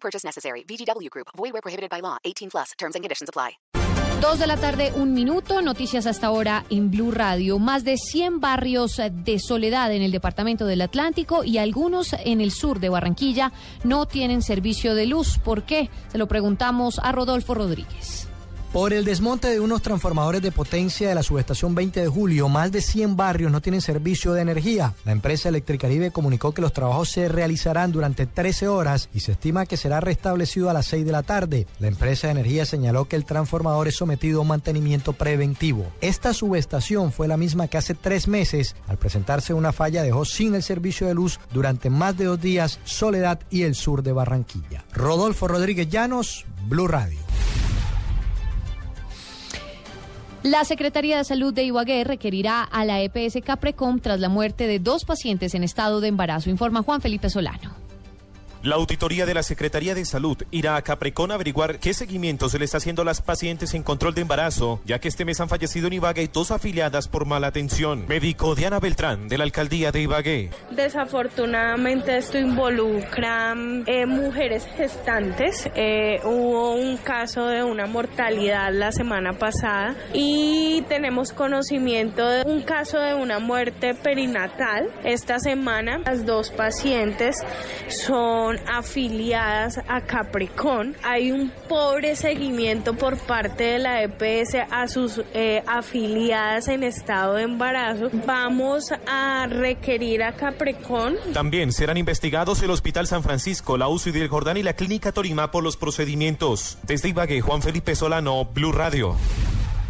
Purchase necessary. VGW Group. Void where prohibited by law. 18 plus. Terms and conditions apply. Dos de la tarde, un minuto. Noticias hasta ahora en Blue Radio. Más de 100 barrios de soledad en el departamento del Atlántico y algunos en el sur de Barranquilla no tienen servicio de luz. ¿Por qué? Se lo preguntamos a Rodolfo Rodríguez. Por el desmonte de unos transformadores de potencia de la subestación 20 de julio, más de 100 barrios no tienen servicio de energía. La empresa Electricaribe comunicó que los trabajos se realizarán durante 13 horas y se estima que será restablecido a las 6 de la tarde. La empresa de energía señaló que el transformador es sometido a un mantenimiento preventivo. Esta subestación fue la misma que hace tres meses, al presentarse una falla, dejó sin el servicio de luz durante más de dos días Soledad y el sur de Barranquilla. Rodolfo Rodríguez Llanos, Blue Radio. La Secretaría de Salud de Ibagué requerirá a la EPS Caprecom tras la muerte de dos pacientes en estado de embarazo, informa Juan Felipe Solano. La auditoría de la Secretaría de Salud irá a Caprecón a averiguar qué seguimiento se le está haciendo a las pacientes en control de embarazo, ya que este mes han fallecido en Ibagué dos afiliadas por mala atención. Médico Diana Beltrán, de la alcaldía de Ibagué. Desafortunadamente esto involucra eh, mujeres gestantes. Eh, hubo un caso de una mortalidad la semana pasada y tenemos conocimiento de un caso de una muerte perinatal esta semana. Las dos pacientes son afiliadas a Capricorn. Hay un pobre seguimiento por parte de la EPS a sus eh, afiliadas en estado de embarazo. Vamos a requerir a Capricorn. También serán investigados el Hospital San Francisco, la UCI del Jordán y la Clínica Torima por los procedimientos. Desde Ibagué, Juan Felipe Solano, Blue Radio.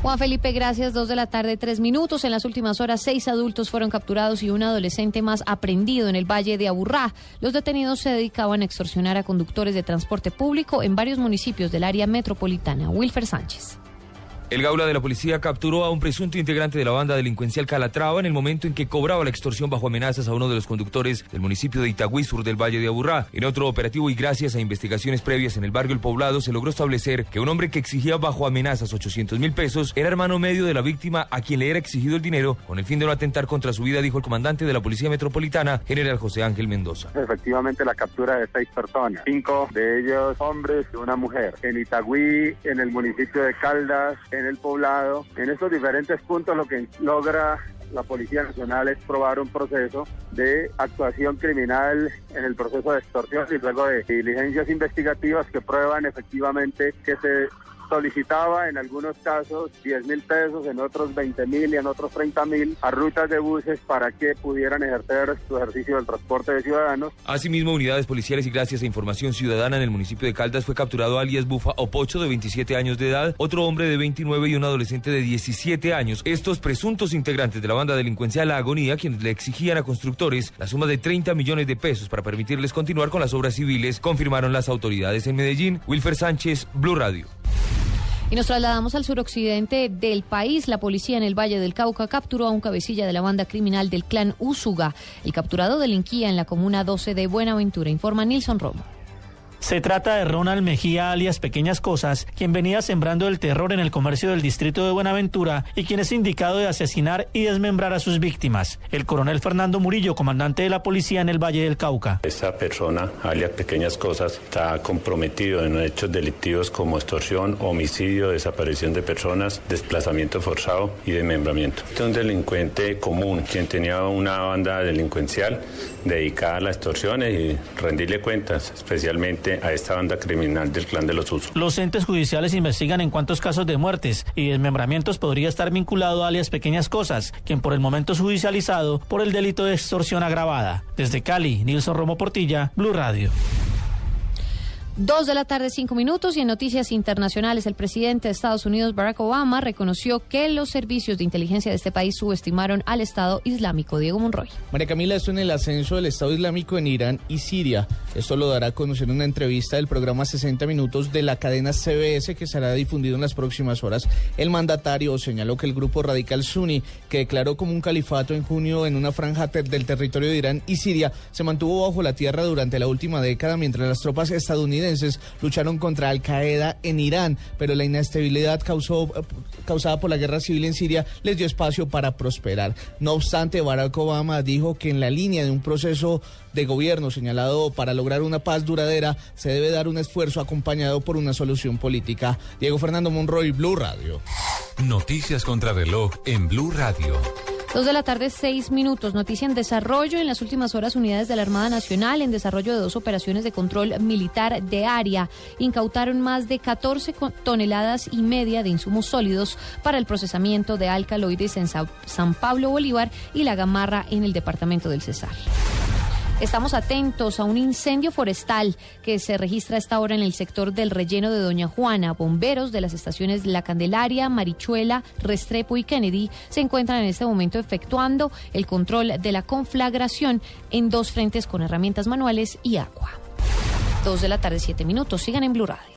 Juan Felipe, gracias. Dos de la tarde, tres minutos. En las últimas horas, seis adultos fueron capturados y un adolescente más aprendido en el Valle de Aburrá. Los detenidos se dedicaban a extorsionar a conductores de transporte público en varios municipios del área metropolitana. Wilfer Sánchez. El Gaula de la policía capturó a un presunto integrante de la banda delincuencial Calatrava en el momento en que cobraba la extorsión bajo amenazas a uno de los conductores del municipio de Itagüí, sur del Valle de Aburrá. En otro operativo y gracias a investigaciones previas en el barrio El Poblado, se logró establecer que un hombre que exigía bajo amenazas 800 mil pesos era hermano medio de la víctima a quien le era exigido el dinero con el fin de no atentar contra su vida, dijo el comandante de la Policía Metropolitana, general José Ángel Mendoza. Efectivamente, la captura de seis personas, cinco de ellos hombres y una mujer, en Itagüí, en el municipio de Caldas, en el Poblado. En estos diferentes puntos lo que logra la Policía Nacional es probar un proceso de actuación criminal en el proceso de extorsión y luego de diligencias investigativas que prueban efectivamente que se solicitaba en algunos casos 10 mil pesos, en otros 20 mil y en otros 30 mil a rutas de buses para que pudieran ejercer su ejercicio del transporte de ciudadanos. Asimismo, unidades policiales y gracias a información ciudadana en el municipio de Caldas fue capturado alias Bufa Opocho de 27 años de edad, otro hombre de 29 y un adolescente de 17 años. Estos presuntos integrantes de la banda delincuencial La Agonía, quienes le exigían a constructores la suma de 30 millones de pesos para permitirles continuar con las obras civiles, confirmaron las autoridades en Medellín. Wilfer Sánchez, Blue Radio. Y nos trasladamos al suroccidente del país. La policía en el Valle del Cauca capturó a un cabecilla de la banda criminal del clan Usuga. El capturado delinquía en la comuna 12 de Buenaventura, informa Nilson Romo. Se trata de Ronald Mejía alias Pequeñas Cosas, quien venía sembrando el terror en el comercio del distrito de Buenaventura y quien es indicado de asesinar y desmembrar a sus víctimas. El coronel Fernando Murillo, comandante de la policía en el Valle del Cauca. Esta persona, alias Pequeñas Cosas, está comprometido en hechos delictivos como extorsión, homicidio, desaparición de personas, desplazamiento forzado y desmembramiento. Este es un delincuente común, quien tenía una banda delincuencial dedicada a las extorsiones y rendirle cuentas, especialmente a esta banda criminal del clan de los usos. Los entes judiciales investigan en cuántos casos de muertes y desmembramientos podría estar vinculado a alias Pequeñas Cosas, quien por el momento es judicializado por el delito de extorsión agravada. Desde Cali, Nilson Romo Portilla, Blue Radio. Dos de la tarde, cinco minutos, y en noticias internacionales, el presidente de Estados Unidos, Barack Obama, reconoció que los servicios de inteligencia de este país subestimaron al Estado Islámico. Diego Monroy. María Camila, esto en el ascenso del Estado Islámico en Irán y Siria. Esto lo dará a conocer en una entrevista del programa 60 Minutos de la cadena CBS que será difundido en las próximas horas. El mandatario señaló que el grupo radical Sunni, que declaró como un califato en junio en una franja del territorio de Irán y Siria, se mantuvo bajo la tierra durante la última década mientras las tropas lucharon contra Al Qaeda en Irán, pero la inestabilidad causada por la guerra civil en Siria les dio espacio para prosperar. No obstante, Barack Obama dijo que en la línea de un proceso de gobierno señalado para lograr una paz duradera, se debe dar un esfuerzo acompañado por una solución política. Diego Fernando Monroy, Blue Radio. Noticias contra reloj en Blue Radio. Dos de la tarde, seis minutos. Noticia en desarrollo. En las últimas horas, unidades de la Armada Nacional, en desarrollo de dos operaciones de control militar de área, incautaron más de 14 toneladas y media de insumos sólidos para el procesamiento de alcaloides en San Pablo Bolívar y la Gamarra en el departamento del Cesar. Estamos atentos a un incendio forestal que se registra a esta hora en el sector del relleno de Doña Juana. Bomberos de las estaciones La Candelaria, Marichuela, Restrepo y Kennedy se encuentran en este momento efectuando el control de la conflagración en dos frentes con herramientas manuales y agua. Dos de la tarde, siete minutos. Sigan en Blue Radio.